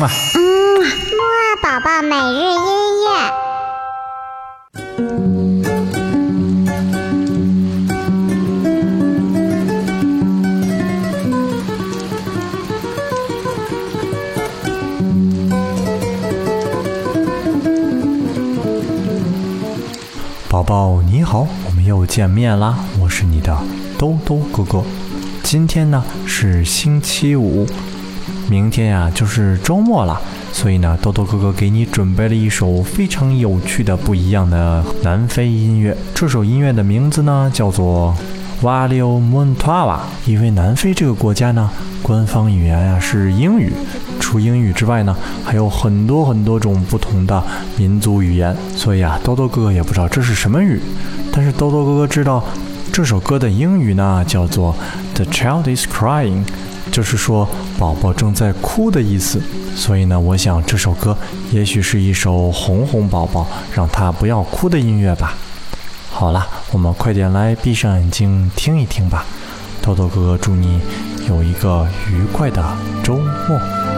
嗯，木二宝宝每日音乐。宝宝你好，我们又见面啦！我是你的兜兜哥哥。今天呢是星期五，明天呀就是周末了，所以呢，豆豆哥哥给你准备了一首非常有趣的、不一样的南非音乐。这首音乐的名字呢叫做《Walio Montawa》。因为南非这个国家呢，官方语言呀是英语。除英语之外呢，还有很多很多种不同的民族语言，所以啊，豆豆哥哥也不知道这是什么语，但是豆豆哥哥知道这首歌的英语呢叫做 "The child is crying"，就是说宝宝正在哭的意思。所以呢，我想这首歌也许是一首哄哄宝宝，让他不要哭的音乐吧。好了，我们快点来闭上眼睛听一听吧。豆豆哥哥祝你有一个愉快的周末。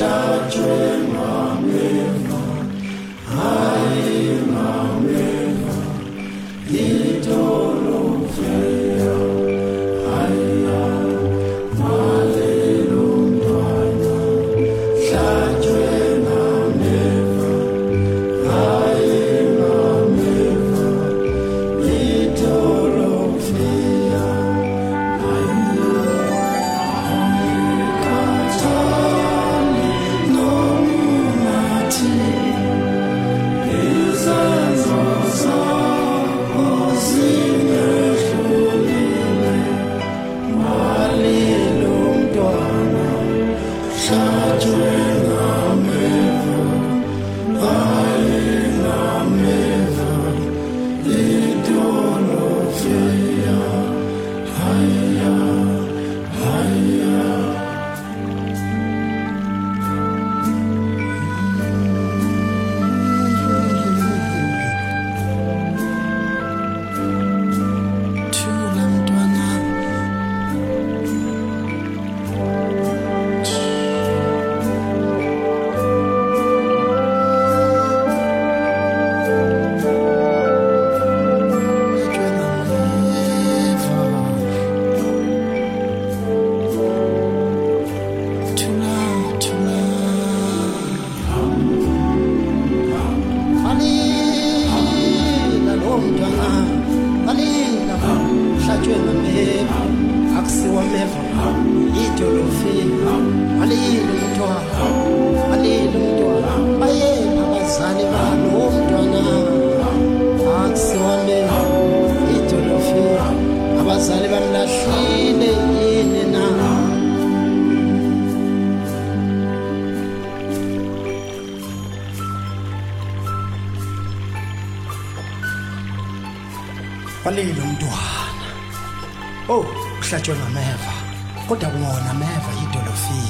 shall dream. balilo mntwana. Oh kuhlatshwe ngameva kodwa wona meva yidolofini.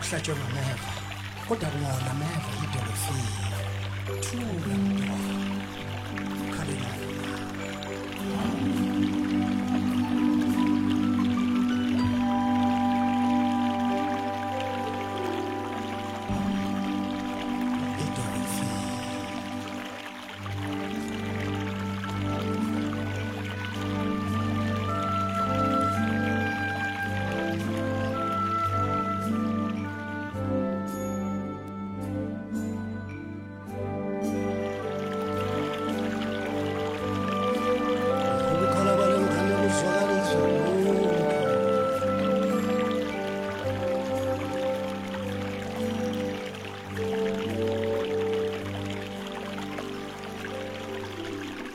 uhlatshwe ngameva kodwa kungona ameva idolofini. Thula mntwana.